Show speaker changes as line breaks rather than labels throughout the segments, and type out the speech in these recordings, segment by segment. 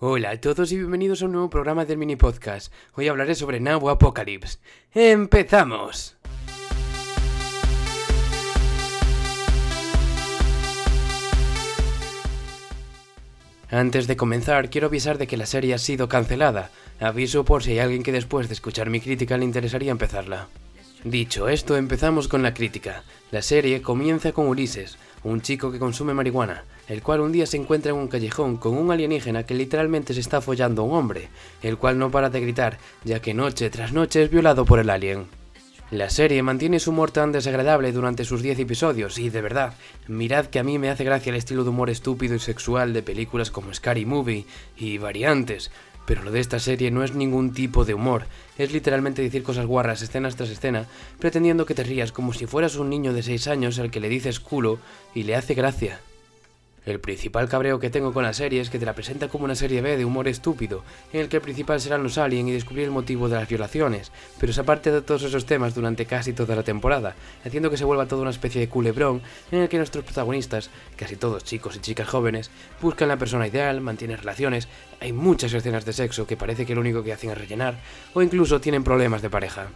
Hola a todos y bienvenidos a un nuevo programa del mini podcast. Hoy hablaré sobre Now Apocalypse. ¡Empezamos! Antes de comenzar, quiero avisar de que la serie ha sido cancelada. Aviso por si hay alguien que después de escuchar mi crítica le interesaría empezarla. Dicho esto, empezamos con la crítica. La serie comienza con Ulises, un chico que consume marihuana, el cual un día se encuentra en un callejón con un alienígena que literalmente se está follando a un hombre, el cual no para de gritar, ya que noche tras noche es violado por el alien. La serie mantiene su humor tan desagradable durante sus 10 episodios y de verdad, mirad que a mí me hace gracia el estilo de humor estúpido y sexual de películas como Scary Movie y variantes, pero lo de esta serie no es ningún tipo de humor, es literalmente decir cosas guarras escena tras escena, pretendiendo que te rías como si fueras un niño de 6 años al que le dices culo y le hace gracia. El principal cabreo que tengo con la serie es que te la presenta como una serie B de humor estúpido, en el que el principal serán los aliens y descubrir el motivo de las violaciones, pero se aparte de todos esos temas durante casi toda la temporada, haciendo que se vuelva toda una especie de culebrón en el que nuestros protagonistas, casi todos chicos y chicas jóvenes, buscan la persona ideal, mantienen relaciones, hay muchas escenas de sexo que parece que lo único que hacen es rellenar, o incluso tienen problemas de pareja.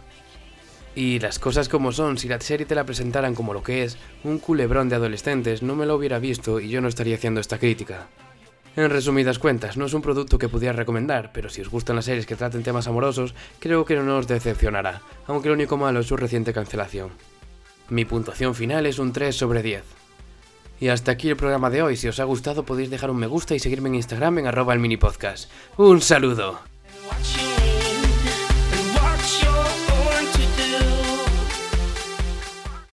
Y las cosas como son, si la serie te la presentaran como lo que es, un culebrón de adolescentes, no me lo hubiera visto y yo no estaría haciendo esta crítica. En resumidas cuentas, no es un producto que pudiera recomendar, pero si os gustan las series que traten temas amorosos, creo que no os decepcionará, aunque lo único malo es su reciente cancelación. Mi puntuación final es un 3 sobre 10. Y hasta aquí el programa de hoy, si os ha gustado podéis dejar un me gusta y seguirme en Instagram en arroba el mini podcast. ¡Un saludo!